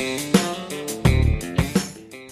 Música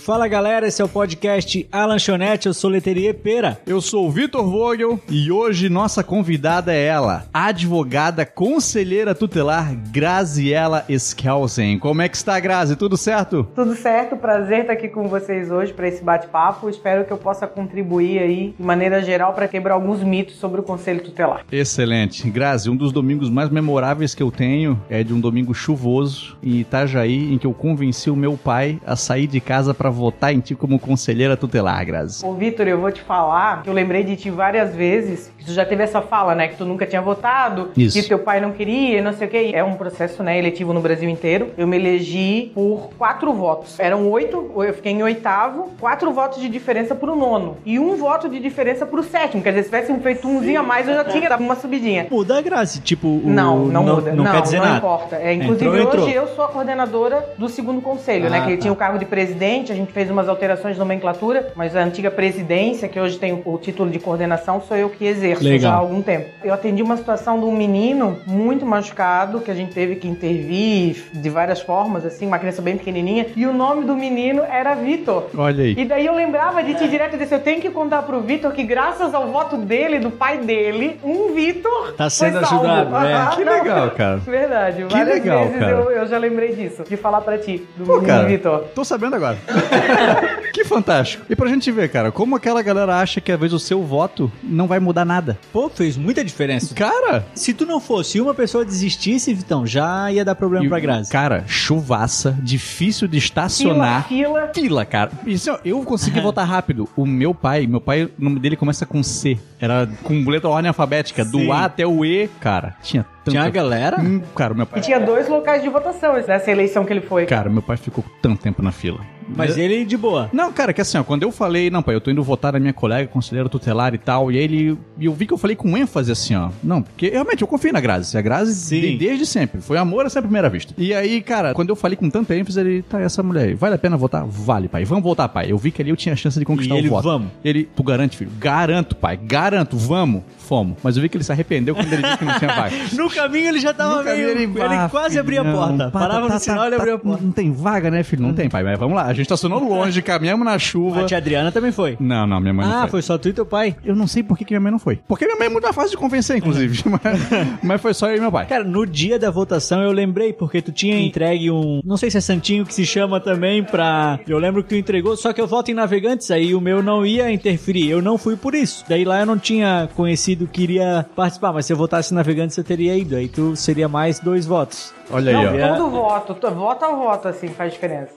Fala galera, esse é o podcast A Lanchonete, eu sou Leterier Pera. Eu sou o Vitor Vogel e hoje nossa convidada é ela, a advogada conselheira tutelar Graziela Skelsen. Como é que está, Grazi? Tudo certo? Tudo certo, prazer estar aqui com vocês hoje para esse bate-papo. Espero que eu possa contribuir aí de maneira geral para quebrar alguns mitos sobre o conselho tutelar. Excelente. Grazi, um dos domingos mais memoráveis que eu tenho é de um domingo chuvoso em Itajaí, em que eu convenci o meu pai a sair de casa para votar em ti como conselheira tutelar, Grazi? Ô, Vitor, eu vou te falar que eu lembrei de ti várias vezes. Tu já teve essa fala, né? Que tu nunca tinha votado, Isso. que teu pai não queria, não sei o quê. É um processo, né, eletivo no Brasil inteiro. Eu me elegi por quatro votos. Eram oito, eu fiquei em oitavo, quatro votos de diferença pro nono. E um voto de diferença pro sétimo. Quer dizer, se tivesse feito umzinho a mais, eu já tinha dado uma subidinha. Muda a Grazi, tipo... O, Não, não, muda. Não, quer dizer não nada. importa. É, inclusive, Entrou, entrou. hoje eu sou a coordenadora do segundo conselho, Ah, né? Que tá. tinha o cargo de presidente, a gente fez umas alterações de nomenclatura, mas a antiga presidência, que hoje tem o, o título de coordenação, sou eu que exerço Legal. já há algum tempo. Eu atendi uma situação de um menino muito machucado, que a gente teve que intervir de várias formas, assim, uma criança bem pequenininha, e o nome do menino era Vitor. Olha aí. E daí eu lembrava de ti direto e disse, eu tenho que contar pro Vitor que graças ao voto dele, do pai dele, um Vitor Tá sendo ajudado, né? Que legal, cara. Verdade. Que Várias legal, vezes cara. Eu, eu já lembrei disso, de falar pra ti, do Pô, menino Vitor. tô sabendo agora. que fantástico. E pra gente ver, cara, como aquela galera acha que às vezes o seu voto não vai mudar nada. Pô, fez muita diferença. Cara, Se tu não fosse uma pessoa desistisse, Vitão, já ia dar problema e- pra Grazi. cara, chuvaça, difícil de Fila, estacionar. fila. Fila, cara. E assim, ó, eu consegui votar rápido. O meu pai, meu pai, o nome dele começa com C. Era com letra ordem alfabética. Sim. Do A até o E, cara. Tinha tanta... Tinha a galera? Hum, Cara, meu E pai... tinha dois locais de votação nessa eleição que ele foi. Cara, meu pai ficou tanto tempo na fila. Mas ele de boa. Não, cara, que assim, ó, quando eu falei, não, pai, eu tô indo votar na minha colega, conselheira tutelar e tal, e aí ele, e eu vi que eu falei com ênfase assim, ó, não, porque realmente eu confio na Grazi, a Grazi Sim. de- desde sempre, foi amor a sempre primeira vista. E aí, cara, quando eu falei com tanta ênfase, ele, tá, essa mulher aí, vale a pena votar? Vale, pai, vamos votar, pai. Eu vi que ali eu tinha chance de conquistar E ele, o voto. vamos. Ele, tu garante, filho? Garanto, pai, garanto, vamos, fomos. Mas eu vi que ele se arrependeu quando ele disse que não tinha vaga. No caminho ele já tava meio... Ele, "Ah, quase filho, abria a porta. Parava tá, no sinal tá, e ele tá, abria a porta. Não tem vaga, né, filho? Não tem, pai, mas vamos lá. A gente estacionou longe, caminhamos na chuva. A tia Adriana também foi. Não, não, minha mãe não Ah, foi. foi só tu e teu pai. Eu não sei por que, que minha mãe não foi. Porque minha mãe é muito fácil de convencer, inclusive. mas, mas foi só eu e meu pai. Cara, no dia da votação eu lembrei, porque tu tinha entregue um. Não sei se é Santinho que se chama também pra. Eu lembro que tu entregou, só que eu voto em navegantes, aí o meu não ia interferir. Eu não fui por isso. Daí lá eu não tinha conhecido que iria participar, mas se eu votasse em navegantes eu teria ido. Aí tu seria mais dois votos. Olha Não, aí, ó. todo voto, to- voto a voto, assim, faz diferença.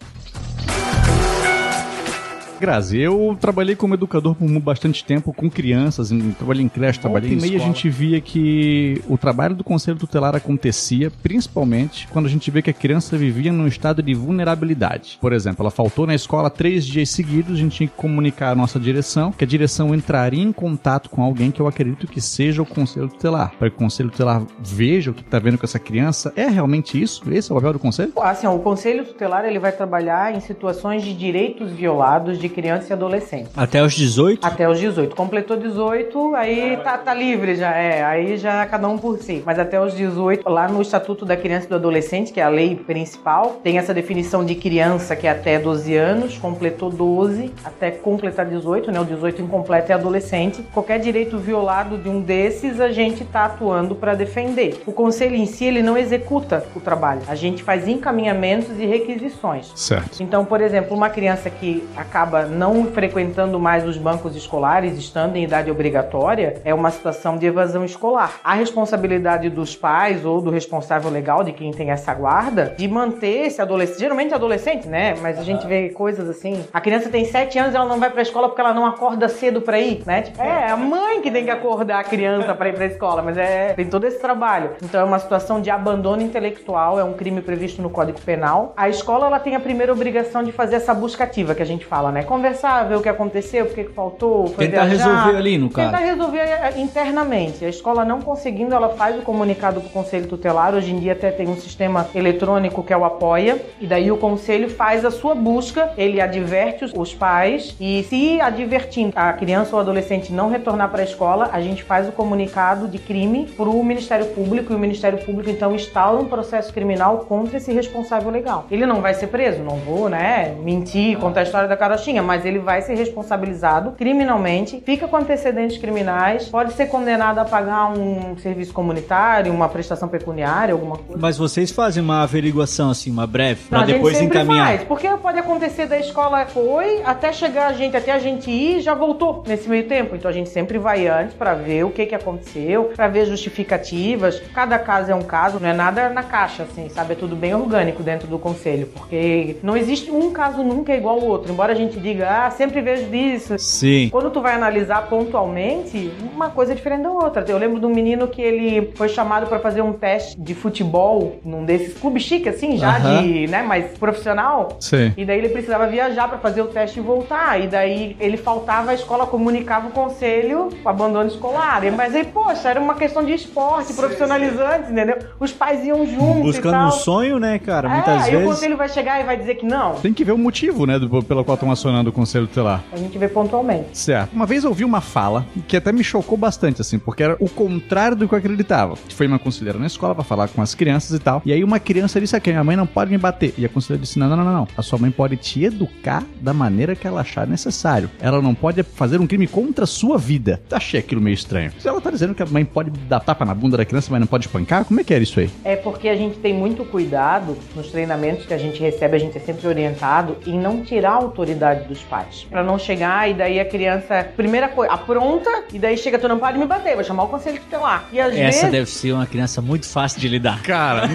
Grazi, eu trabalhei como educador por bastante tempo com crianças, trabalhei em creche, trabalhei em em meio, a escola. gente via que o trabalho do conselho tutelar acontecia principalmente quando a gente vê que a criança vivia num estado de vulnerabilidade. Por exemplo, ela faltou na escola três dias seguidos, a gente tinha que comunicar à nossa direção, que a direção entraria em contato com alguém que eu acredito que seja o conselho tutelar, para que o conselho tutelar veja o que está vendo com essa criança. É realmente isso? Esse é o papel do conselho? Assim, o Conselho Tutelar ele vai trabalhar em situações de direitos violados de criança e adolescente. Até os 18? Até os 18. Completou 18, aí tá, tá livre já, é. Aí já cada um por si. Mas até os 18, lá no Estatuto da Criança e do Adolescente, que é a lei principal, tem essa definição de criança que é até 12 anos, completou 12, até completar 18, né? O 18 incompleto é adolescente. Qualquer direito violado de um desses, a gente tá atuando para defender. O conselho em si, ele não executa o trabalho. A gente faz encaminhamentos e requisições. Certo. Então, por exemplo, uma criança que acaba não frequentando mais os bancos escolares, estando em idade obrigatória, é uma situação de evasão escolar. A responsabilidade dos pais ou do responsável legal, de quem tem essa guarda, de manter esse adolescente, geralmente adolescente, né? Mas a gente vê coisas assim. A criança tem 7 anos e ela não vai pra escola porque ela não acorda cedo pra ir, né? Tipo, é a mãe que tem que acordar a criança pra ir pra escola, mas é tem todo esse trabalho. Então é uma situação de abandono intelectual, é um crime previsto no Código Penal. A escola ela tem a primeira obrigação de fazer essa busca ativa que a gente fala, né? Conversar, ver o que aconteceu, o que faltou, foi Tentar viajar. resolver ali, no caso. Tentar resolver eh, internamente. A escola não conseguindo, ela faz o comunicado para o conselho tutelar. Hoje em dia até tem um sistema eletrônico que é o Apoia. E daí o conselho faz a sua busca, ele adverte os- pais e se advertindo a criança ou adolescente não retornar para a escola, a gente faz o comunicado de crime para o Ministério Público e o Ministério Público então instaura um processo criminal contra esse responsável legal. Ele não vai ser preso, não vou, né, mentir, contar a história da carochinha, mas ele vai ser responsabilizado criminalmente, fica com antecedentes criminais, pode ser condenado a pagar um serviço comunitário, uma prestação pecuniária, alguma coisa. Mas vocês fazem uma averiguação, assim, uma breve, pra Não, a gente depois encaminhar. Faz, porque pode acontecer da escola foi, até chegar a gente, até a gente ir, já voltou nesse meio tempo. Então a gente sempre vai antes pra ver o que que aconteceu, pra ver justificativas. Cada caso é um caso, não é nada na caixa, assim, sabe? É tudo bem orgânico dentro do conselho, porque não existe um caso nunca igual ao outro. Embora a gente diga, ah, sempre vejo disso. Sim. Quando tu vai analisar pontualmente, uma coisa é diferente da outra. Eu lembro de um menino que ele foi chamado pra fazer um teste de futebol num desses clubes chique, assim, já Aham. de, né, mais profissional. Sim. E daí ele precisava viajar pra fazer o teste e voltar. E daí ele faltava, a escola comunicava o conselho o abandono escolar. Mas aí, poxa, era uma questão de esporte, profissionalizante, entendeu? Os pais iam juntos Buscando um sonho, né, cara? É, Muitas aí o vezes. conselho vai chegar e vai dizer que não. Tem que ver o motivo, né, do- pelo qual estão acionando o conselho tutelar. A gente vê pontualmente. Certo. Uma vez eu ouvi uma fala que até me chocou bastante, assim, porque era o contrário do que eu acreditava. Foi uma conselheira na escola pra falar com as crianças e tal. E aí uma criança disse aqui: minha mãe não pode me bater. E a conselheira disse: não, não, não, não, não. A sua mãe pode te educar da maneira que ela achar necessário. Ela não pode fazer um crime contra a sua vida. Achei aquilo meio estranho. Se ela tá dizendo que a mãe pode dar tapa na bunda da criança, mas não pode espancar, como é que era isso aí? É porque a gente tem muito cuidado nos treinamentos que a gente recebe, a gente é sempre orientado em não tirar a autoridade dos pais. Pra não chegar e daí a criança, primeira coisa, apronta e daí chega, tu não pode me bater, vou chamar o conselho tutelar. E às Essa vezes, deve ser uma criança muito fácil de lidar. Cara,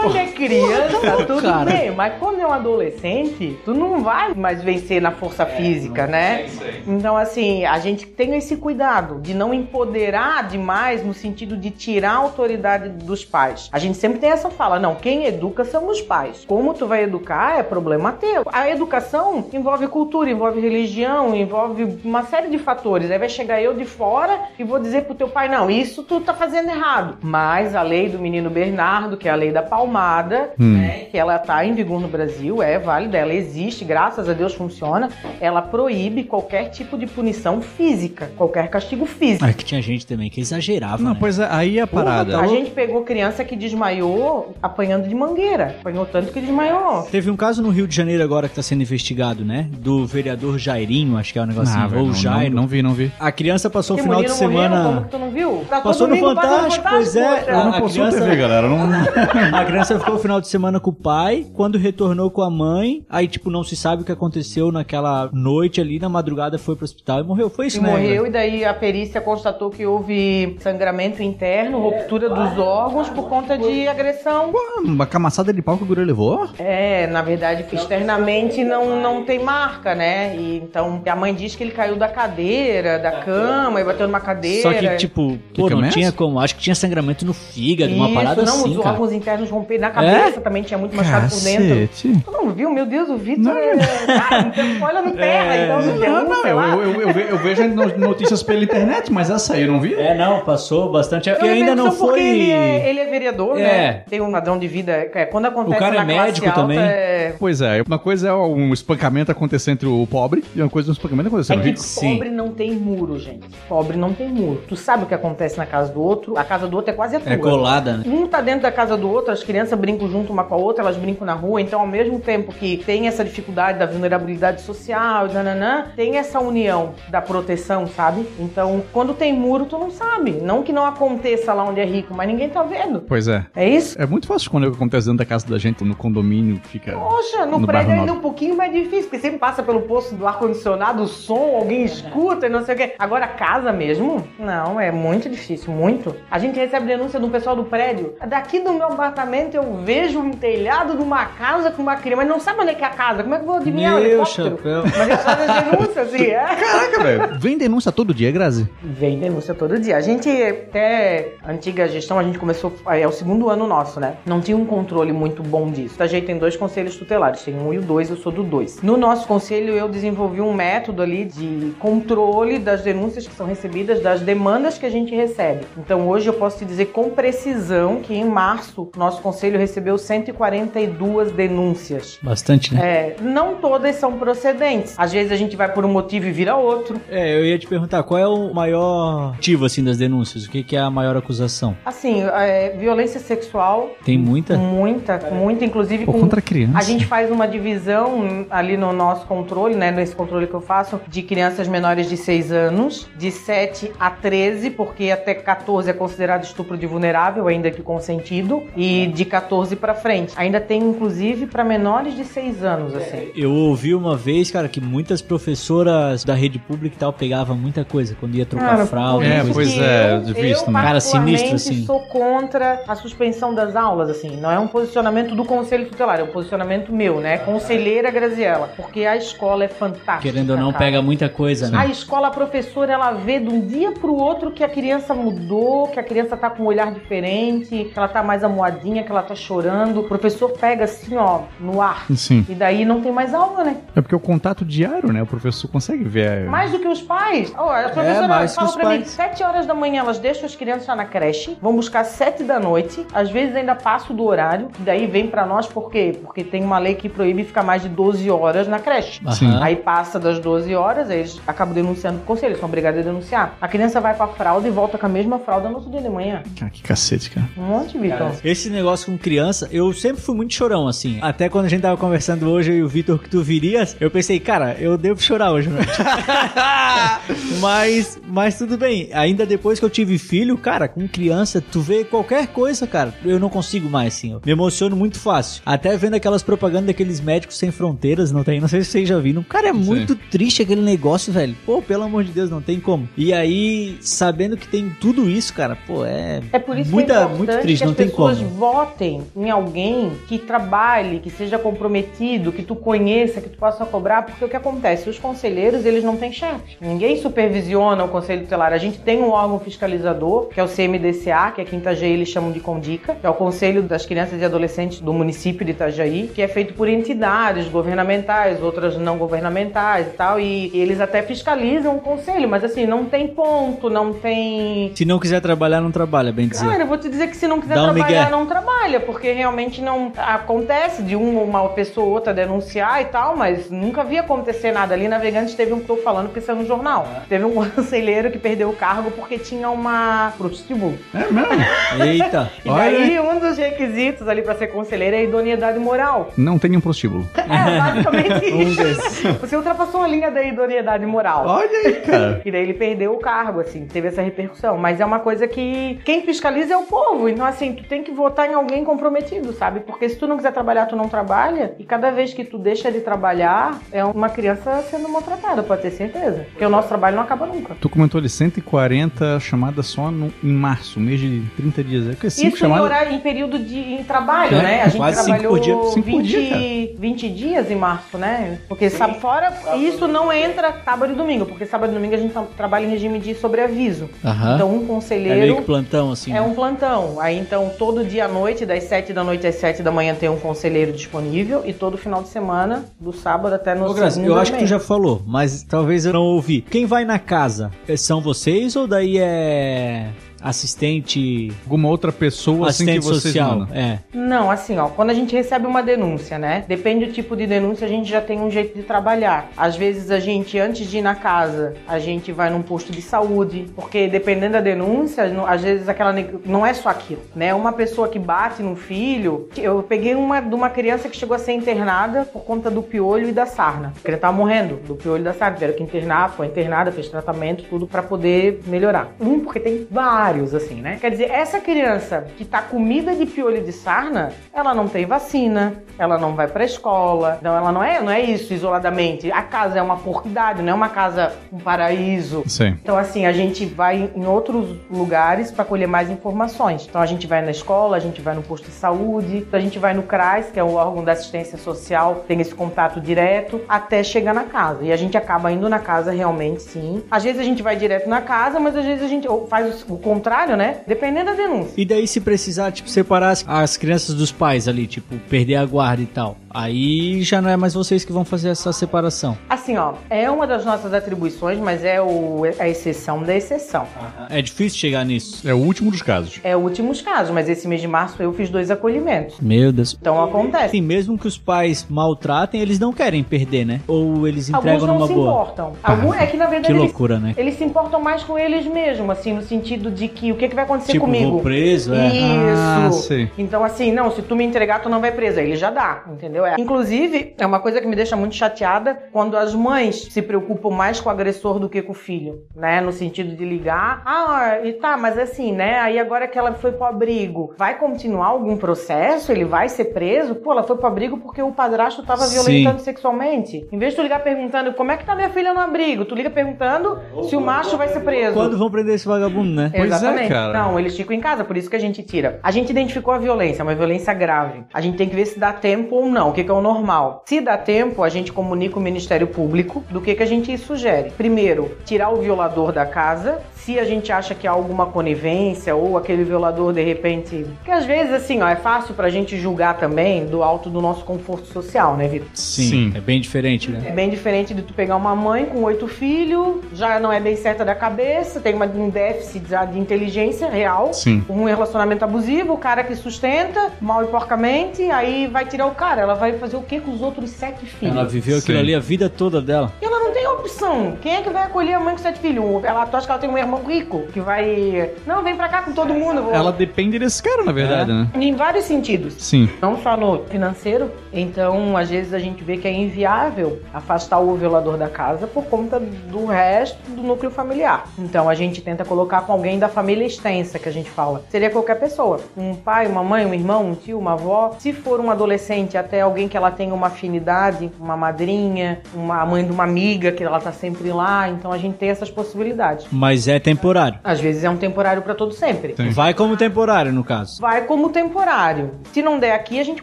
quando é criança, tudo cara. bem, mas quando é um adolescente, tu não vai mais vencer na força física, né? Então, assim, a gente tem esse cuidado de não empoderar demais no sentido de tirar a autoridade dos pais. A gente sempre tem essa fala, não, quem educa são os pais. Como tu vai educar é problema teu. A educação envolve cultura, envolve religião, envolve uma série de fatores. Aí vai chegar eu de fora e vou dizer pro teu pai, não, isso tu tá fazendo errado. Mas a lei do menino Bernardo, que é a lei da palmada, né, que ela tá em vigor no Brasil, é válida, ela existe, graças a Deus funciona, ela proíbe qualquer tipo de punição física, qualquer castigo físico. É que tinha gente também que exagerava, não, né? pois é, aí a parada. A gente pegou criança que desmaiou apanhando de mangueira. Apanhou tanto que desmaiou. Teve um caso no Rio de Janeiro agora que tá sendo investigado, né? Do vereador Jairinho, acho que é o negócio Ah, assim, ou não, Jairo. não, não vi, não vi. A criança passou o final de menino morreu, como semana. que tu não viu? Tá Passou no domingo, passa Fantástico, pois é. poxa. Eu não A possuo TV, galera. Não... A criança ficou o final de semana com o pai, quando retornou com a mãe, aí tipo não se sabe o que aconteceu naquela noite ali, na madrugada foi pro hospital e morreu. Foi isso, E né? morreu, e daí a perícia constatou que houve sangramento interno, ruptura dos órgãos por conta de agressão. Uma camaçada de pau que o guri levou? É, na verdade, externamente não, não tem marca, né? E, então a mãe diz que ele caiu da cadeira, da cama, e bateu numa cadeira. Só que, tipo, Que pô, não tinha como. Acho que tinha sangramento no fígado, uma parada não, assim, os cara. órgãos internos romperam. Na cabeça também tinha muito machucado por dentro. Cacete. Tu não viu? Meu Deus, o Vitor Não. é. Cara, então, olha no terra, É. então não Não, não, sei eu, lá. eu, eu, eu vejo no- notícias pela internet, mas essa aí eu não vi. É, não, passou bastante. Eu E ainda não foi. Ele é, ele é vereador, É. né? Tem um padrão de vida. é, quando acontece O cara na é médico alta, também. É, Pois é, uma coisa é um espancamento acontecer entre o pobre e uma coisa é um espancamento acontecer É no que rico. Sim. pobre não tem muro, gente. Pobre não tem muro. Tu sabe o que acontece na casa do outro, a casa do outro é quase a tua. É colada, né? Um tá dentro da casa do outro, as crianças brincam junto uma com a outra, elas brincam na rua, então ao mesmo tempo que tem essa dificuldade da vulnerabilidade social, nananã, tem essa união da proteção, sabe? Então, quando tem muro, tu não sabe. Não que não aconteça lá onde é rico, mas ninguém tá vendo. Pois é. É isso? É muito fácil quando acontece dentro da casa da gente, no condomínio, fica. Poxa, no, No prédio ainda um pouquinho mais difícil, porque sempre passa pelo posto do ar-condicionado, o som, alguém escuta e não sei o quê. Agora, casa mesmo? Não, é muito difícil, muito. A gente recebe denúncia do pessoal do prédio. Daqui do meu apartamento eu vejo um telhado de uma casa com uma criança, mas não sabe onde é que é a casa. Como é que eu vou adivinhar? o Meu helicóptero? chapéu. Mas eles fazem as denúncias, assim, é. Caraca, velho. Vem denúncia todo dia, Grazi. Vem denúncia todo dia. A gente, até a antiga gestão, a gente começou, é o segundo ano nosso, né? Não tinha um controle muito bom disso. A gente tem dois conselhos tutelares. Tem um e o dois, eu sou do dois. No nosso conselho, eu desenvolvi um método ali de controle das denúncias que são recebidas, das demandas que a gente recebe. Então, hoje eu posso te dizer com precisão que em março, nosso conselho recebeu 142 denúncias. Bastante, né? É, não todas são procedentes. Às vezes a gente vai por um motivo e vira outro. É, eu ia te perguntar, qual é o maior motivo, assim, das denúncias? O que, que é a maior acusação? Assim, é, violência sexual. Tem muita? Muita, muita, inclusive Pô, com contra criança. A gente faz uma divisão ali no nosso controle, né? Nesse controle que eu faço, de crianças menores de 6 anos, de 7 a 13, porque até 14 é considerado estupro de vulnerável, ainda que consentido, e de 14 pra frente. Ainda tem, inclusive, pra menores de 6 anos, assim. Eu ouvi uma vez, cara, que muitas professoras da rede pública e tal pegavam muita coisa quando ia trocar Cara, fralda. É, pois que é, eu, eu vi isso eu. Cara, sinistro, assim. sou contra a suspensão das aulas, assim. Não é um posicionamento do Conselho Tutelar, é um posicionamento meu, né? Conselheira Graziella. Porque a escola é fantástica. Querendo ou não, cara. pega muita coisa, A né? escola, a professora, ela vê de um dia pro outro que a criança mudou, que a criança tá com um olhar diferente, que ela tá mais amuadinha, que ela tá chorando. O professor pega assim, ó, no ar. Sim. E daí não tem mais aula, né? É porque o contato diário, né? O professor consegue ver. Mais do que os pais. Ó, a professora É, mais que fala pra mim, pais. sete horas da manhã elas deixam as crianças lá na creche, vão buscar sete da noite, às vezes ainda passo do horário, e daí vem pra nós por quê? Porque tem uma lei que proíbe ficar mais de 12 horas na creche. Sim. Aí passa das 12 horas, aí eles acabam denunciando pro conselho, eles são obrigados a denunciar. A criança vai pra fralda e volta com a mesma fralda no outro dia de manhã. Ah, que cacete, cara. Um monte, Vitor. Esse negócio com criança, eu sempre fui muito chorão, assim. Até quando a gente tava conversando hoje, eu e o Vitor, que tu virias, eu pensei, cara, eu devo chorar hoje, né? mas, mas tudo bem. Ainda depois que eu tive filho, cara, com criança, tu vê qualquer coisa, cara, eu não consigo mais, assim. Eu me emociono muito fácil. Até vendo aquelas propagandas daqueles médicos sem fronteiras, não tem? Não sei se vocês já viram. Cara, é muito triste aquele negócio, velho. Pô, pelo amor de Deus, não tem como. E aí, sabendo que tem tudo isso, cara, pô, é. É por isso Muita- que é importante muito triste, que não as tem pessoas como. Votem em alguém que trabalhe, que seja comprometido, que tu conheça, que tu possa cobrar, porque o que acontece? Os conselheiros, eles não têm chefe. Ninguém supervisiona o conselho tutelar. A gente tem um órgão fiscalizador, que é o CMDCA, que aqui em Itajaí eles chamam de CONDICA, que é o Conselho das Crianças e Adolescentes do município de Itajaí, que é feito por entidades governamentais, outras não governamentais e tal, e, eles até fiscalizam o conselho, mas assim, não tem ponto, não tem Se não quiser trabalhar, não trabalha, bem dizer. Cara, eu vou te dizer que se não quiser um trabalhar, migué. não trabalha, porque realmente não acontece de uma, uma pessoa ou outra denunciar e tal, mas nunca vi acontecer nada ali. Navegantes teve um que tô falando porque saiu no jornal. Teve um conselheiro que perdeu o cargo porque tinha uma prostíbulo. É mesmo? Eita. E Olha daí, um dos requisitos ali pra ser conselheiro é a idoneidade moral. Não tem um prostíbulo. É, basicamente isso. Você ultrapassou a linha da idoneidade moral. Olha aí, cara. E daí ele perdeu o cargo, assim, teve essa repercussão. Mas é uma coisa que quem fiscaliza é o povo. Então, assim, tu tem que votar em alguém comprometido, sabe? Porque se tu não quiser trabalhar, tu não trabalha. E cada vez que tu deixa de trabalhar, é uma criança sendo maltratada, pode ter certeza. Porque o nosso trabalho não acaba nunca. Tu comentou ali 140 chamadas só no, em março, mês de 30 dias. É que cinco Isso em, chamadas. horário, em período de em trabalho, É, né? A gente quase cinco trabalhou por dia. Cinco por 20, dia, 20 dias em março, né? Porque sabe, fora isso não entra sábado e domingo, porque sábado e domingo a gente tra- trabalha em regime de sobreaviso. Aham. Então um é meio conselheiro que plantão, assim. É um plantão. Aí então todo dia à noite, das 7 da noite às 7 da manhã, tem um conselheiro disponível e todo final de semana, do sábado até no Ô, eu acho que tu já falou, mas talvez eu não ouvi. Quem vai na casa? É- São vocês ou daí é assistente, Alguma outra pessoa assim que assistente vocês social? mandam. É. Não, assim, ó, quando a gente recebe uma denúncia, né? Depende do tipo de denúncia, a gente já tem um jeito de trabalhar. Às vezes a gente, antes de ir na casa, a gente vai num posto de saúde, porque dependendo da denúncia, não- às vezes aquela neg- não é só aquilo, né? Uma pessoa que bate num filho, eu peguei uma de uma criança que chegou a ser internada por conta do piolho e da sarna. Porque ele tava morrendo do piolho e da sarna, tiveram que internar, foi internada, fez tratamento, tudo pra poder melhorar. Um, porque tem vários assim, né? Quer dizer, essa criança que tá comida de piolho de sarna, ela não tem vacina, ela não vai pra escola, então ela não é, não é isso isoladamente. A casa é uma porquidade, não é uma casa um paraíso. Sim. Então, assim, a gente vai em outros lugares para colher mais informações. Então, a gente vai na escola, a gente vai no posto de saúde, a gente vai no CRAS, que é o órgão da assistência social, tem esse contato direto, até chegar na casa. E a gente acaba indo na casa realmente, sim. Às vezes a gente vai direto na casa, mas às vezes a gente faz o contrário, né? Dependendo da denúncia. E daí se precisar, tipo, separar as, as crianças dos pais ali, tipo, perder a guarda e tal. Aí já não é mais vocês que vão fazer essa separação. Assim, ó, é uma das nossas atribuições, mas é o, a exceção da exceção. É difícil chegar nisso. É o último dos casos. É últimos casos, mas esse mês de março eu fiz dois acolhimentos. Meu Deus. Então acontece. Assim, mesmo que os pais maltratem, eles não querem perder, né? Ou eles entregam Alguns não numa se boa. importam. Algum, é que na Que verdade eles, loucura, né? eles se importam mais com eles mesmos, assim, no sentido de que o que, que vai acontecer Tipo, comigo? vou preso, é. Isso. Ah. Então, assim, não, se tu me entregar, tu não vai preso. Aí ele já dá, entendeu? É. Inclusive, é uma coisa que me deixa muito chateada quando as mães se preocupam mais com o agressor do que com o filho, né? No sentido de ligar. Ah, e tá, mas assim, né? Aí agora que ela foi pro abrigo, vai continuar algum processo? Ele vai ser preso? Pô, ela foi pro abrigo porque o padrasto tava Sim. violentando sexualmente. Em vez de tu ligar perguntando como é que tá minha filha no abrigo, tu liga perguntando se o macho vai ser preso. Quando vão prender esse vagabundo, né? Pois é, Exatamente. cara. Não, eles ficam em casa, por isso que a gente tira. A gente identificou a violência, uma violência grave. A gente tem que ver se dá tempo ou não, o que, que é o normal. Se dá tempo, a gente comunica o Ministério Público do que, que a gente sugere. Primeiro, tirar o violador da casa. Se a gente acha que há alguma conivência ou aquele violador de repente. Porque às vezes, assim, ó, é fácil pra gente julgar também do alto do nosso conforto social, né, Vitor? Sim, Sim. É bem diferente, né? É bem diferente de tu pegar uma mãe com oito filhos, já não é bem certa da cabeça, tem uma, um déficit de inteligência real. Sim. Um relacionamento abusivo, o cara que sustenta, mal e porcamente, aí vai tirar o cara. Ela vai fazer o que com os outros sete filhos? Ela viveu aquilo Sim. ali a vida toda dela. E ela não tem opção. Quem é que vai acolher a mãe com sete filhos? Ela tu acha que ela tem um irmão rico que vai. Não, vem pra cá com todo mundo. Vou... Ela depende desse cara, na verdade, É. né? Em vários sentidos. Sim. Não só no financeiro, então às vezes a gente vê que é inviável afastar o violador da casa por conta do resto do núcleo familiar. Então a gente tenta colocar com alguém da família extensa que a gente fala. Seria qualquer pessoa, um pai, uma mãe, um irmão, um tio, uma avó. Se for um adolescente, até alguém que ela tenha uma afinidade, uma madrinha, uma mãe de uma amiga que ela tá sempre lá. Então a gente tem essas possibilidades. Mas é temporário. Às vezes é um temporário para todo sempre. Sim. Vai como temporário, no caso. Vai como temporário. Se não der aqui, a gente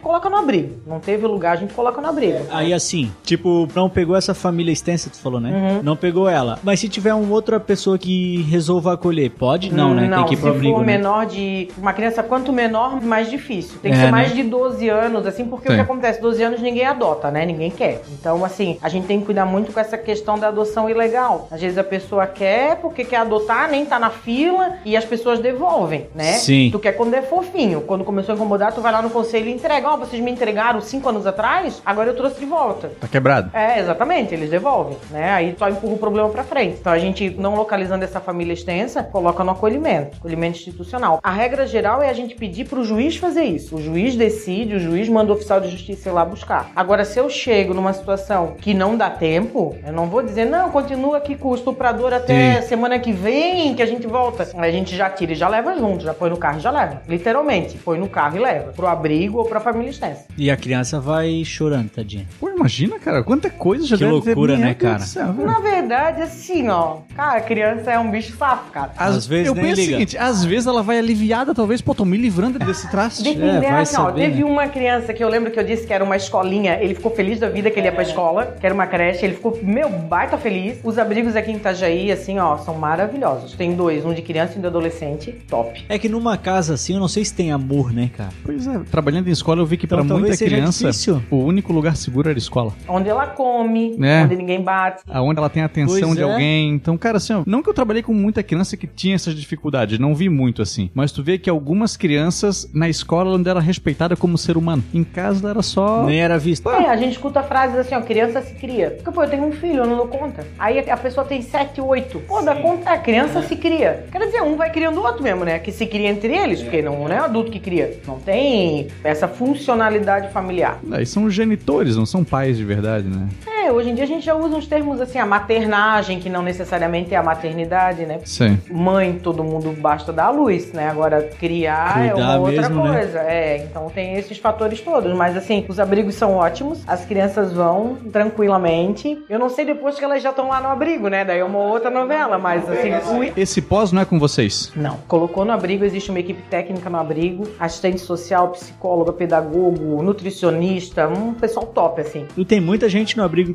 coloca no abrigo. Não teve lugar, a gente coloca no abrigo. Aí assim, tipo, não pegou essa família extensa, tu falou, né? Uhum. Não pegou ela. Mas se tiver uma outra pessoa que resolva acolher, pode? Não, né? Tem que ir pro se abrigo, for né? menor de... Uma criança, quanto menor, mais difícil. Tem que É, ser né? mais de 12 anos, assim, porque o Sim. que acontece? 12 anos ninguém adota, né? Ninguém quer. Então, assim, a gente tem que cuidar muito com essa questão da adoção ilegal. Às vezes a pessoa quer porque quer adotar, nem tá na fila, e as pessoas devolvem, né? Sim. Tu quer quando é fofinho. Quando começou a incomodar, tu vai lá no conselho e entrega. Ó, vocês me entregaram 5 anos atrás, agora eu trouxe de volta. Tá quebrado. É, exatamente, eles devolvem, né? Aí só empurra o problema pra frente. Então a gente, não localizando essa família extensa, coloca no acolhimento, acolhimento institucional. A regra geral é a gente pedir pro juiz fazer isso. O juiz decide, o juiz manda o oficial de justiça lá buscar. Agora, se eu chego numa situação que não dá tempo, eu não vou dizer, não, continua aqui com o estuprador até semana que vem, que a gente volta. A gente já tira e já leva junto, já põe no carro e já leva. Literalmente, põe no carro e leva. Pro abrigo ou pra família extensa. E a criança vai chorando, tadinha. Pô, imagina, cara, quanta coisa já Que deve ter. loucura, Meu né, cara? céu. Na verdade, assim, ó. Cara, criança é um bicho safo, cara. Às vezes eu nem penso liga. o seguinte, às vezes ela vai aliviada, talvez, pô, tô me livrando desse traste. Dependendo, É, vai assim, ó, teve né? uma criança que eu lembro que eu disse que era uma escolinha, ele ficou feliz da vida que ele ia pra escola, que era uma creche, ele ficou, meu, baita feliz. Os abrigos aqui em Itajaí, assim, ó, são maravilhosos. Tem dois, um de criança e um de adolescente, top. É que numa casa assim, eu não sei se tem amor, né, cara? Pois é, trabalhando em escola eu vi que Então, pra muita criança difícil. o único lugar seguro era a escola. Onde ela come, É. onde ninguém bate. Aonde ela tem a atenção Pois de é. alguém. Então, cara, assim, ó, não que eu trabalhei com muita criança que tinha essas dificuldades, não vi muito assim. Mas tu vê que algumas crianças na escola onde era respeitada como ser humano. Em casa ela era só. Nem era visto. É, a gente escuta frases assim, ó, criança se cria. Porque, pô, eu tenho um filho, eu não dou conta. Aí a pessoa tem sete, oito. Pô, dá conta, a criança se cria. Quer dizer, um vai criando o outro mesmo, né? Que se cria entre eles, porque não, não é o adulto que cria. Não tem essa funcionalidade familiar. Aí são genitores, não são pais de verdade, né? É, hoje em dia a gente já usa uns termos assim, a maternagem, que não necessariamente é a maternidade, né? Sim. Mãe, todo mundo basta dar à luz, né? Agora, criar é Cuidar uma outra mesmo, né? coisa. É, então tem esses fatores todos. Mas assim, os abrigos são ótimos, as crianças vão tranquilamente. Eu não sei depois que elas já estão lá no abrigo, né? Daí é uma outra novela, mas assim, o, Esse pós não é com vocês. não. Colocou no abrigo, existe uma equipe técnica no abrigo, assistente social, psicóloga, pedagogo, nutricionista, um pessoal top, assim. E tem muita gente no abrigo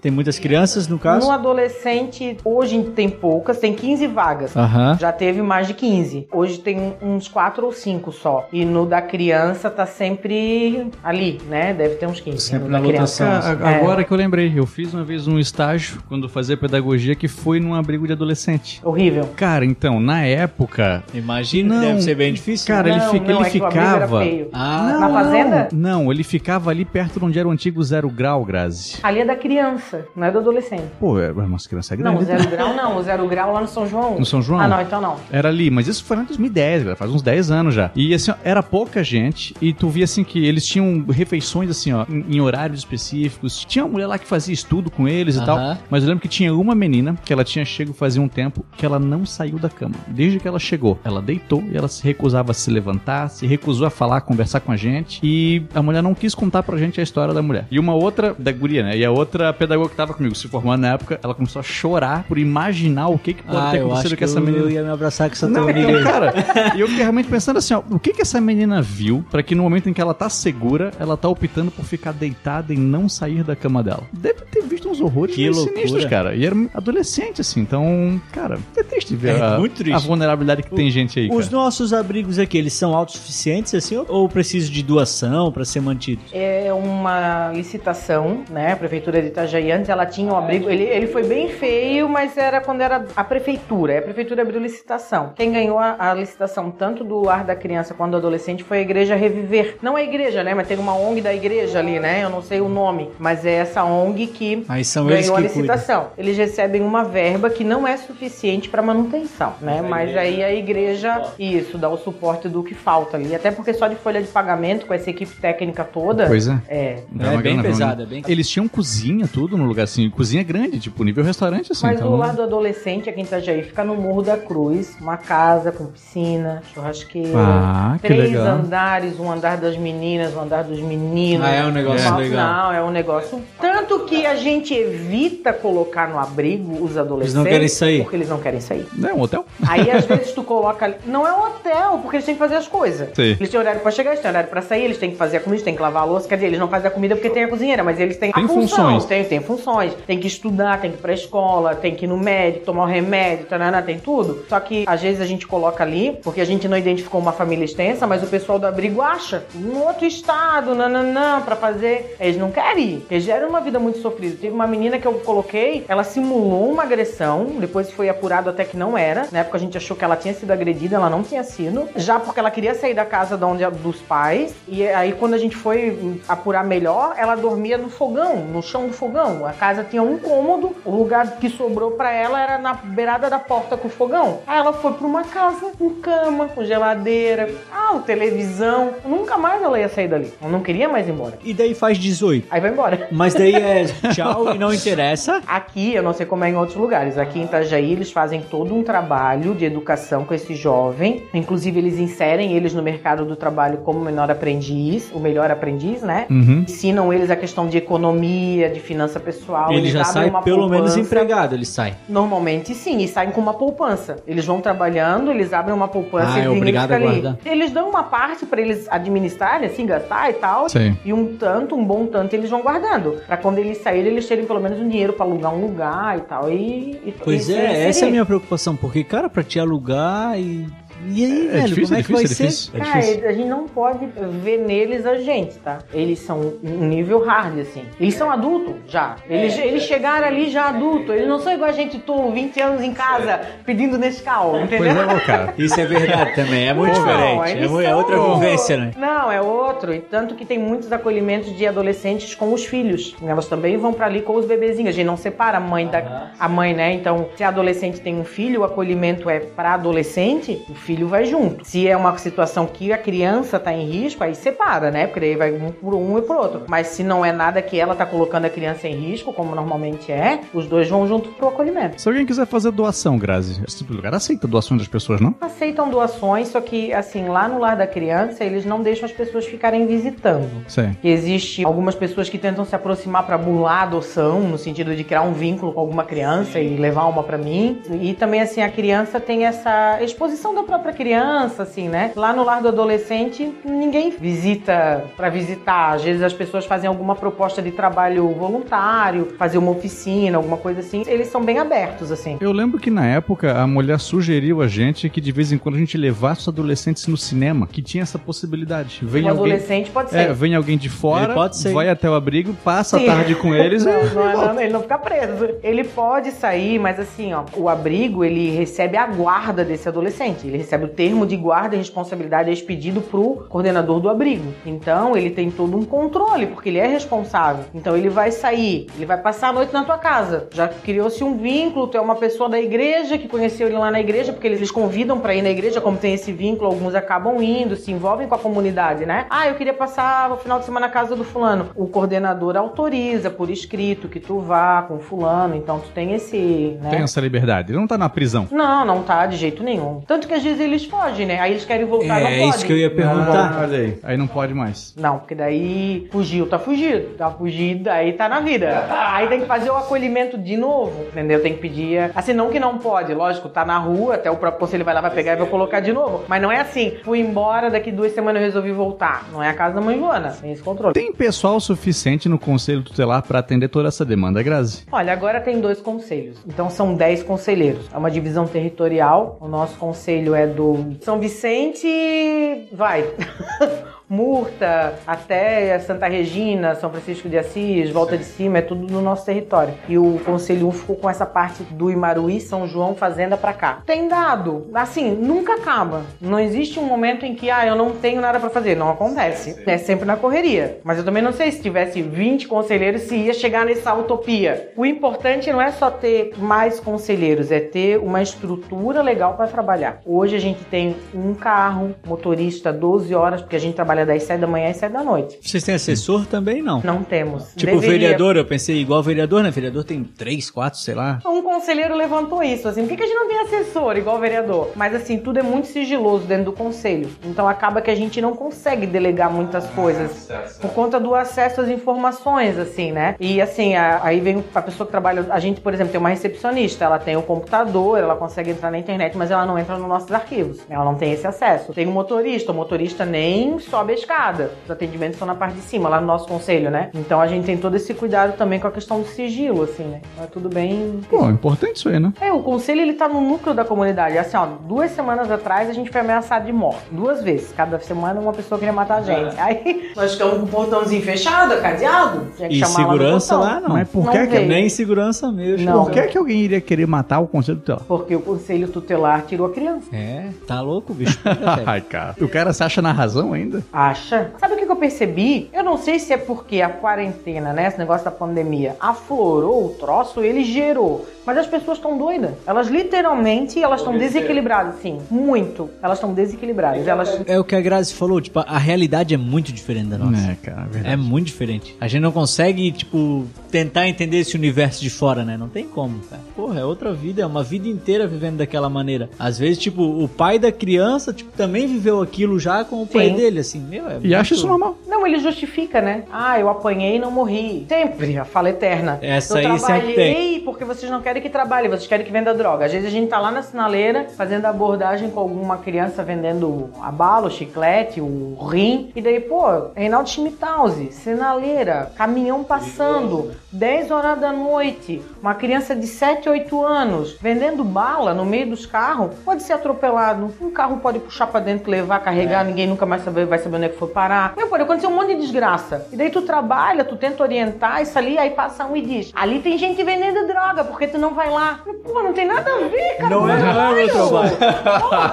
Tem muitas crianças, no caso? No adolescente, hoje tem poucas, tem 15 vagas. Aham. Já teve mais de 15. Hoje tem uns 4 ou 5 só. E no da criança tá sempre ali, né? Deve ter uns 15. Sempre no na lotação. É. Agora que eu lembrei, eu fiz uma vez um estágio quando fazia pedagogia que foi num abrigo de adolescente. Horrível. Cara, então, na época. Imagina, Não. deve ser bem difícil. Cara, ele, Não, fica, não, ele é que o abrigo era ficava. feio. Ah, Na fazenda? Não, ele ficava ali perto de onde era o antigo Zero Grau, Grazi. Ali é da criança, não é do adolescente. Pô, era uma criança Não, grande. o zero grau não. O zero grau lá no São João. No São João? Ah, não, então não. Era ali, mas isso foi em 2010, galera, faz uns 10 anos já. E assim, ó, era pouca gente, e tu via assim que eles tinham refeições assim, ó, em, em horários específicos. Tinha uma mulher lá que fazia estudo com eles e tal. Mas eu lembro que tinha uma menina que ela tinha chego fazia um tempo que ela não saiu da cama. Desde que ela chegou, ela deitou e ela se recusava a se levantar, se recusou a falar, conversar com a gente. E a mulher não quis contar pra gente a história da mulher. E uma outra, da guria, né? E a outra pedagoga que tava comigo, se formando na época, ela começou a chorar por imaginar o que, que pode Ah, ter acontecido com essa eu, menina. eu ia me abraçar com essa Não, tua então, cara, e eu fiquei realmente pensando assim, ó, o que que essa menina viu pra que no momento em que ela tá segura, ela tá optando por ficar deitada e não sair da cama dela? Deve ter visto uns horrores Que meio loucura. sinistros, cara. E era adolescente, assim, então, cara, é triste ver É a, muito triste. a vulnerabilidade que tem gente aí, Os cara. nossos abrigos aqui, eles são autossuficientes, assim, ou- ou precisam de doação pra ser mantidos? É uma licitação, né? A prefeitura de Itajaí antes ela tinha um abrigo. Ele, ele foi bem feio, mas era quando era a prefeitura. A prefeitura abriu licitação. Quem ganhou a, a licitação tanto do lar da criança quanto do adolescente foi a igreja Reviver. Não a igreja, né? Mas tem uma ONG da igreja ali, né? Eu não sei o nome, mas é essa ONG que Aí são eles ganhou a que cuidam. licitação. Eles recebem uma verba que não é suficiente para manutenção, né? Mas aí a igreja, isso, dá o suporte do que falta ali. Até porque só de folha de pagamento, com essa equipe técnica toda. Pois é. É. É uma bem né? é bem- Eles tinham cozinha, tudo no lugar assim, cozinha grande, tipo, nível restaurante, assim. Mas então... o lar do adolescente aqui em Itajaí fica no Morro da Cruz, uma casa com piscina, churrasqueira, Ah, que três legal. andares, um andar das meninas, um andar dos meninos. Ah, é um negócio legal. Não, é um negócio. Tanto que a gente evita colocar no abrigo os adolescentes. não querem sair. Porque eles não querem sair. Não é um hotel? Aí às vezes tu coloca ali. Não é um hotel, porque eles têm que fazer as coisas. Sim. Eles têm horário pra chegar, eles têm horário pra sair, eles têm que fazer a comida, eles têm que lavar a louça. Quer dizer, eles não fazem a comida porque tem a cozinheira, mas eles têm Tem a função. funções. Tem, tem funções. Tem que estudar, tem que ir pra escola, tem que ir no médico, tomar o remédio, tarana, tem tudo. Só que às vezes a gente coloca ali, porque a gente não identificou uma família extensa, mas o pessoal do abrigo acha um outro estado, nananã, pra fazer. Eles não querem ir. Eles geram uma vida muito sofrida. Teve uma menina que eu coloquei, ela simulou uma agressão, depois foi apurado até que não era. Na época a gente achou que ela tinha sido agredida, ela não tinha sido. Já porque ela queria sair da casa de onde, dos pais. E aí quando a gente foi apurar melhor, ela dormia no fogão, no chão do fogão. A casa tinha um cômodo, o lugar que sobrou pra ela era na beirada da porta com o fogão. Aí ela foi pra uma casa com cama, com geladeira, ah, televisão. Nunca mais ela ia sair dali. Ela não queria mais ir embora. E daí faz 18. Aí vai embora. Mas daí é tchau e não interessa. Aqui, eu não sei como é em outros lugares, aqui em Itajaí eles fazem todo um trabalho de educação com esse jovem. Inclusive, eles inserem eles no mercado do trabalho como menor aprendiz, o melhor aprendiz, né? Uhum. Ensinam eles a questão de economia, de finança pessoal. Ele eles já sai pelo menos poupança. empregado, ele sai. Normalmente sim, e saem com uma poupança. Eles vão trabalhando, eles abrem uma poupança Ah, e é o dinheiro obrigado a ali. guardar. Eles dão uma parte pra eles administrarem, assim, gastar e tal. Sim. E um tanto, um bom tanto, eles vão guardando. Pra quando eles saírem, eles terem pelo menos um dinheiro pra alugar um lugar e tal. E, e Pois e é, essa é a minha preocupação, porque, cara, pra te alugar e. E aí, É velho, difícil, como é é que vai difícil, é ser? difícil. É Cara, a gente não pode ver neles a gente, tá? Eles são um nível hard, assim. Eles são adultos, já. Eles, eles chegaram ali já adulto. Eles não são igual a gente tolo, 20 anos em casa, pedindo Nescau, Pois entendeu? é, ô, cara. Isso é verdade também, é muito Não, diferente. É, é outra vivência, né? Não, é outro. E tanto que tem muitos acolhimentos de adolescentes com os filhos. Elas também vão pra ali com os bebezinhos. A gente não separa a mãe da a mãe, né? Então, se a adolescente tem um filho, o acolhimento é pra adolescente, o filho vai junto. Se é uma situação que a criança tá em risco, aí separa, né? Porque aí vai um por um e por outro. Mas se não é nada que ela tá colocando a criança em risco, como normalmente é, os dois vão junto pro acolhimento. Se alguém quiser fazer doação, Grazi, esse tipo de lugar aceita doações das pessoas, não? Aceitam doações, só que, assim, lá no lar da criança, eles não deixam as pessoas ficarem visitando. Sim. que existe algumas pessoas que tentam se aproximar para burlar a adoção, no sentido de criar um vínculo com alguma criança e levar uma para mim. E também assim a criança tem essa exposição da própria outra criança, assim, né? Lá no lar do adolescente, ninguém visita pra visitar. Às vezes as pessoas fazem alguma proposta de trabalho voluntário, fazer uma oficina, alguma coisa assim. Eles são bem abertos, assim. Eu lembro que na época a mulher sugeriu a gente que de vez em quando a gente levasse os adolescentes no cinema, que tinha essa possibilidade. Vem O alguém, adolescente pode ser. é, vem alguém de fora, Ele pode ser. vai até o abrigo, passa Sim. a tarde com eles. Não, não, é- não, ele não fica preso. Ele pode sair, mas assim, ó, o abrigo, ele recebe a guarda desse adolescente. Ele recebe o termo de guarda e responsabilidade é expedido pro coordenador do abrigo. Então, ele tem todo um controle, porque ele é responsável. Então, ele vai sair, ele vai passar a noite na tua casa. Já criou-se um vínculo, tu é uma pessoa da igreja que conheceu ele lá na igreja, porque eles convidam pra ir na igreja, como tem esse vínculo, alguns acabam indo, se envolvem com a comunidade, né? Ah, eu queria passar o final de semana na casa do fulano. O coordenador autoriza por escrito que tu vá com fulano, então tu tem esse, né? Tem essa liberdade. Ele não tá na prisão. Não, não tá de jeito nenhum. Tanto que às vezes eles fogem, né? Aí eles querem voltar, não É pode. isso que eu ia perguntar. Ah, olha aí. Aí não pode mais. Não, porque daí fugiu, tá fugido. Tá fugido, aí tá na vida. Aí tem que fazer o acolhimento de novo, entendeu? Tem que pedir. Assim, não que não pode, lógico, tá na rua, até o próprio conselho vai lá, vai pegar e vai colocar de novo. Mas não é assim, fui embora, daqui duas semanas eu resolvi voltar. Não é a casa da mãe Joana, tem esse controle. Tem pessoal suficiente no conselho tutelar para atender toda essa demanda, Grazi? Olha, agora tem dois conselhos. Então são dez conselheiros. É uma divisão territorial. O nosso conselho é do São Vicente. Vai. Murta, até Santa Regina, São Francisco de Assis, Volta de Cima, é tudo no nosso território. E o Conselho 1 ficou com essa parte do Imaruí, São João, Fazenda pra cá. Tem dado, assim, nunca acaba. Não existe um momento em que, ah, eu não tenho nada pra fazer. Não acontece. É sempre na correria. Mas eu também não sei se tivesse 20 conselheiros se ia chegar nessa utopia. O importante não é só ter mais conselheiros, é ter uma estrutura legal pra trabalhar. Hoje a gente tem um carro, motorista 12 horas, porque a gente trabalha das 7 da manhã às 7 da noite. Vocês têm assessor também, não? Não temos. Tipo, Deveria. vereador, eu pensei igual vereador, né? Vereador tem três, quatro, sei lá. Um conselheiro levantou isso, assim, por que, que a gente não tem assessor igual vereador? Mas assim, tudo é muito sigiloso dentro do conselho. Então acaba que a gente não consegue delegar muitas coisas por conta do acesso às informações, assim, né? E assim, a- aí vem a pessoa que trabalha. A gente, por exemplo, tem uma recepcionista, ela tem o computador, ela consegue entrar na internet, mas ela não entra nos nossos arquivos. Ela não tem esse acesso. Tem um motorista, o motorista nem sobe a escada. Os atendimentos são na parte de cima, lá no nosso conselho, né? Então a gente tem todo esse cuidado também com a questão do sigilo, assim, né? Então é tudo bem. Pô, importante isso aí, né? É, o conselho ele tá no núcleo da comunidade. Assim, ó, duas semanas atrás a gente foi ameaçado de morte. Duas vezes. Cada semana uma pessoa queria matar a gente. Aí nós ficamos com o portãozinho fechado, cadeado. Tinha que E chamar lá segurança portão. lá, não. Mas por Não que, que. Nem segurança mesmo. Não. por que, que alguém iria querer matar o conselho tutelar? Porque o conselho tutelar tirou a criança. É, tá louco, bicho. Ai, cara. O cara se acha na razão ainda? Acha? Sabe o que eu percebi? Eu não sei se é porque a quarentena, né? Esse negócio da pandemia aflorou o troço, ele gerou. Mas as pessoas estão doidas. Elas literalmente, elas estão desequilibradas, sim. Muito. Elas estão desequilibradas. Elas É o que a Grazi falou, tipo, a realidade é muito diferente da nossa. É, cara, é. É muito diferente. A gente não consegue, tipo, tentar entender esse universo de fora, né? Não tem como, cara. Porra, é outra vida, é uma vida inteira vivendo daquela maneira. Às vezes, tipo, o pai da criança, tipo, também viveu aquilo já com o pai Sim. dele, assim, meu, é E acha isso normal. Não, ele justifica, né? Ah, eu apanhei e não morri. Sempre, a fala eterna. Essa eu aí sempre trabalhei porque vocês não querem que trabalhe, vocês querem que venda droga. Às vezes a gente tá lá na sinaleira fazendo abordagem com alguma criança vendendo a bala, o chiclete, o rim. E daí, pô, Reinaldo Schmittause, sinaleira, caminhão passando, 10 horas da noite, uma criança de 7, 8 anos vendendo bala no meio dos carros, pode ser atropelado. Um carro pode puxar pra dentro, levar, carregar, ninguém nunca mais saber, vai saber onde é que foi parar. Meu, pode acontecer um monte de desgraça. E daí tu trabalha, tu tenta orientar isso ali, aí passa um e diz: ali tem gente vendendo droga, porque tu não vai lá. Pô, não tem nada a ver, cara. Não é, não é meu trabalho.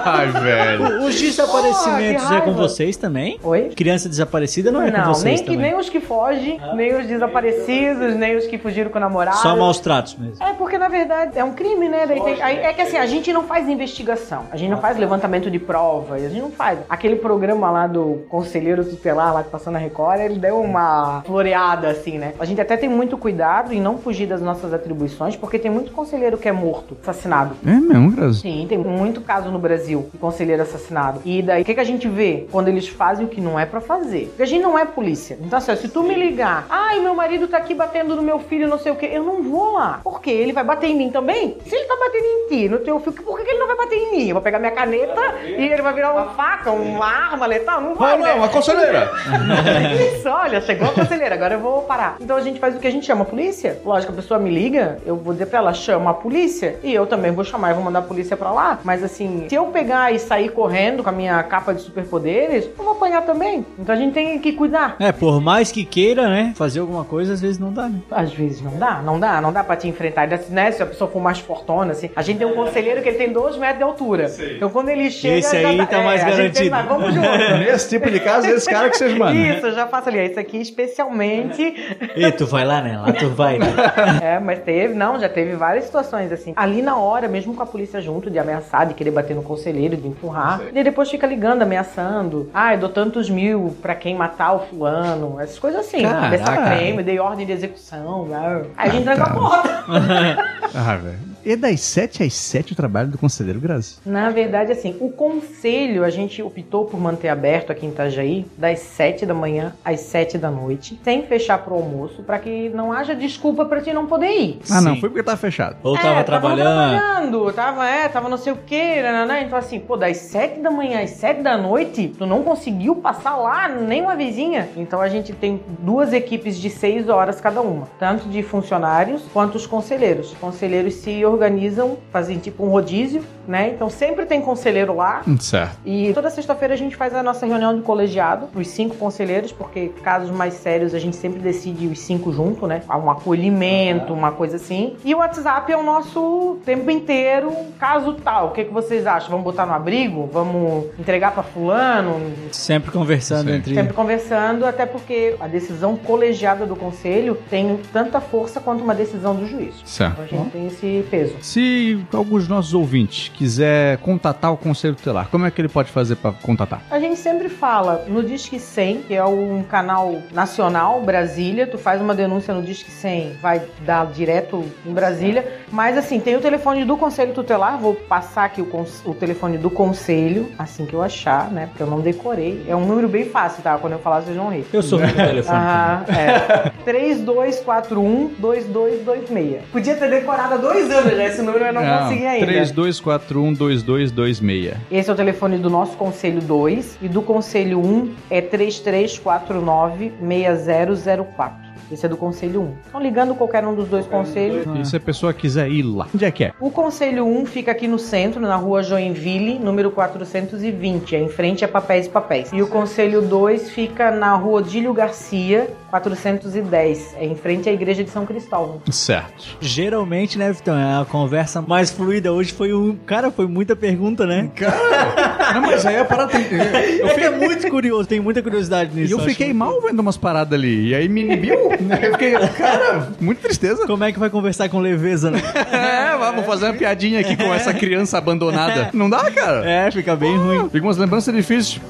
Ai, velho. Os desaparecimentos Porra, é com vocês também? Oi? Criança desaparecida não é com Não, vocês nem, que, também. nem os que fogem, nem os desaparecidos, nem os que fugiram com o namorado. Só maus tratos mesmo. É porque, na verdade, é um crime, né? Daí tem- aí- é que assim, a gente não faz investigação, a gente não faz levantamento de prova, a gente não faz. Aquele programa lá do conselheiro tutelar, lá que passou na Record, ele deu uma floreada, assim, né? A gente até tem muito cuidado em não fugir das nossas atribuições, porque tem muito conselheiro que é morto, assassinado. É mesmo, Grazi? Sim, tem muito caso no Brasil de conselheiro assassinado. E daí, o que, que a gente vê? Quando eles fazem o que não é pra fazer. Porque a gente não é polícia. Então, assim, se tu me ligar, ai, meu marido tá aqui batendo do meu filho, não sei o quê. Eu não vou lá. Por quê? Ele vai bater em mim também? Se ele tá batendo em ti, no teu filho, por que que ele não vai bater em mim? Eu vou pegar minha caneta e ele vai virar uma faca, uma arma letal? Não vai, Não, não, uma conselheira. Isso, olha, chegou a conselheira, agora eu vou parar. Então a gente faz o que a gente chama a polícia. Lógico, a pessoa me liga, eu vou dizer pra ela, chama a polícia. E eu também vou chamar e vou mandar a polícia pra lá. Mas assim, se eu pegar e sair correndo com a minha capa de superpoderes, eu vou apanhar também. Então a gente tem que cuidar. É, por mais que queira, né, fazer alguma coisa, às vezes não dá, né? Às vezes não dá, não dá, não dá pra te enfrentar. Né? Se a pessoa for mais fortona, assim. A gente tem um conselheiro que ele tem dois metros de altura. Então quando ele chega. Esse já aí tá mais a gente tem- garantido. vamos junto. Nesse tipo de caso, esse cara que vocês mandam. Isso, eu já faço ali. Esse aqui especialmente E tu vai lá, né? Lá tu vai, né? É, mas teve, não, já teve várias situações assim. Ali na hora, mesmo com a polícia junto, de ameaçar, de querer bater no conselheiro, de empurrar. E depois fica ligando, ameaçando. Ah, eu dou tantos mil pra quem matar o fulano. Essas coisas assim. Caraca. Dessa prêmio, dei ordem de execução. né? Aí a gente tranca a porta. Ah, velho. E das 7 às 7 o trabalho do conselheiro Grazi. Na verdade, assim, o conselho a gente optou por manter aberto aqui em Itajaí das 7 da manhã às 7 da noite, sem fechar pro almoço, pra que não haja desculpa pra ti não poder ir. Ah, não, Sim. foi porque tava fechado. Ou É, tava tava trabalhando. trabalhando, tava, é, tava não sei o que, né? Então, assim, pô, das 7 da manhã às 7 da noite, tu não conseguiu passar lá nem uma vizinha. Então a gente tem duas equipes de 6 horas cada uma, tanto de funcionários quanto os conselheiros. Os conselheiros se organizam, fazem tipo um rodízio, né? Então sempre tem conselheiro lá. Hum, Certo. E toda sexta-feira a gente faz a nossa reunião de colegiado, os cinco conselheiros, porque casos mais sérios a gente sempre decide os cinco junto, né? Há um acolhimento, uma coisa assim. E o WhatsApp é o nosso tempo inteiro, caso tal. O que, que vocês acham? Vamos botar no abrigo? Vamos entregar pra fulano? Sempre conversando Sim. entre. Sempre conversando, até porque a decisão colegiada do conselho tem tanta força quanto uma decisão do juiz. Então Certo. a gente tem esse peso. Se alguns dos nossos ouvintes quiser contatar o Conselho Tutelar, como é que ele pode fazer pra contatar? A gente sempre fala no Disque 100, que é um canal nacional, Brasília. Tu faz uma denúncia no Disque 100, vai dar direto em Brasília. Mas assim, tem o telefone do Conselho Tutelar. Vou passar aqui o, o telefone do Conselho, assim que eu achar, né? Porque eu não decorei. É um número bem fácil, tá? Quando eu falar, vocês vão rir. Eu sou muito telefone. Ah, é. 3241-2226. Podia ter decorado há dois anos já esse número, eu não, consegui ainda. 32412226. Esse é o telefone do nosso Conselho 2 e do Conselho 1 é 3349-6004. Esse é do Conselho 1. Então, ligando qualquer um dos dois conselhos. E se a pessoa quiser ir lá, onde é que é? O Conselho 1 fica aqui no centro, na rua Joinville, número 420. É em frente a Papéis e Papéis. E o Conselho 2 fica na rua Odílio Garcia, 410. É em frente à Igreja de São Cristóvão. Certo. Geralmente, né, Vitão, é a conversa mais fluida. Hoje foi um. Cara, foi muita pergunta, né? Não, mas aí a parada tem. Eu fiquei muito curioso, tenho muita curiosidade nisso. E eu fiquei mal vendo umas paradas ali. E aí me inibiu. Eu fiquei, cara, muita tristeza. Como é que vai conversar com leveza, né? É, vamos fazer uma piadinha aqui com essa criança abandonada. Não dá, cara? É, fica bem ruim. Fica umas lembranças difíceis.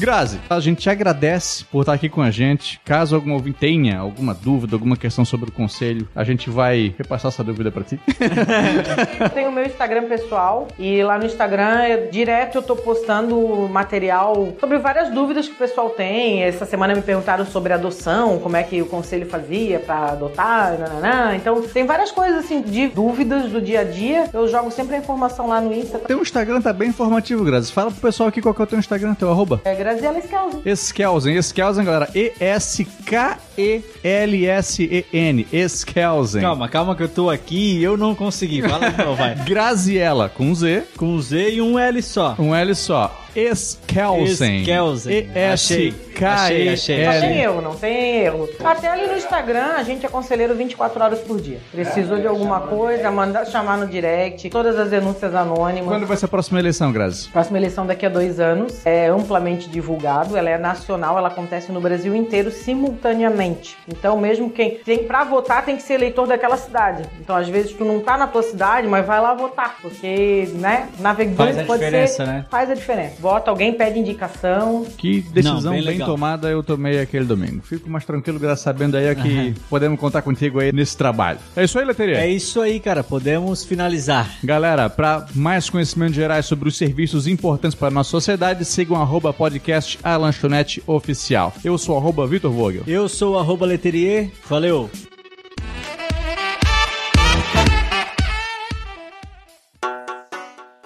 Grazi, a gente te agradece por estar aqui com a gente. Caso algum ouvinte tenha alguma dúvida, alguma questão sobre o conselho, a gente vai repassar essa dúvida pra ti. Eu tenho o meu Instagram pessoal e lá no Instagram, é- direto eu tô postando material sobre várias dúvidas que o pessoal tem. Essa semana me perguntaram sobre adoção, como é que o conselho fazia pra adotar, nananã. Então tem várias coisas assim de dúvidas do dia a dia. Eu jogo sempre a informação lá no Insta. Teu Instagram tá bem informativo, Grazi. Fala pro pessoal aqui qual que é o teu Instagram, teu arroba. É Graziela Skelsen. Eskelsen, Eskelsen, galera. E-S-K-E-L-S-E-N. Eskelsen. Calma, calma que eu tô aqui e eu não consegui. Fala de novo, vai. Graziella, com Z, Com um Z e um L só. um L só. Eskelsen. Eskelsen. Achei, achei, achei. Não tem erro, não tem erro. Até ali no Instagram, a gente é conselheiro 24 horas por dia. Precisou de alguma coisa, manda chamar no direct, todas as denúncias anônimas. Quando vai ser a próxima eleição, Grazi? Próxima eleição daqui a dois anos é amplamente divulgado, ela é nacional, ela acontece no Brasil inteiro simultaneamente. Então, mesmo quem tem para votar tem que ser eleitor daquela cidade. Então, às vezes tu não tá na tua cidade, mas vai lá votar, porque, né, navegante Faz a pode diferença, ser, né? faz a diferença. Vota, alguém pede indicação. Que decisão Não, bem bem, tomada eu tomei aquele domingo. Fico mais tranquilo, graças sabendo aí que podemos contar contigo aí nesse trabalho. É isso aí, Leteria? É isso aí, cara. Podemos finalizar. Galera, para mais conhecimentos gerais sobre os serviços importantes para a nossa sociedade, sigam arroba podcast A Lanchonete Oficial. Eu sou arroba Vitor Vogel. Eu sou o arroba Leterier. Valeu.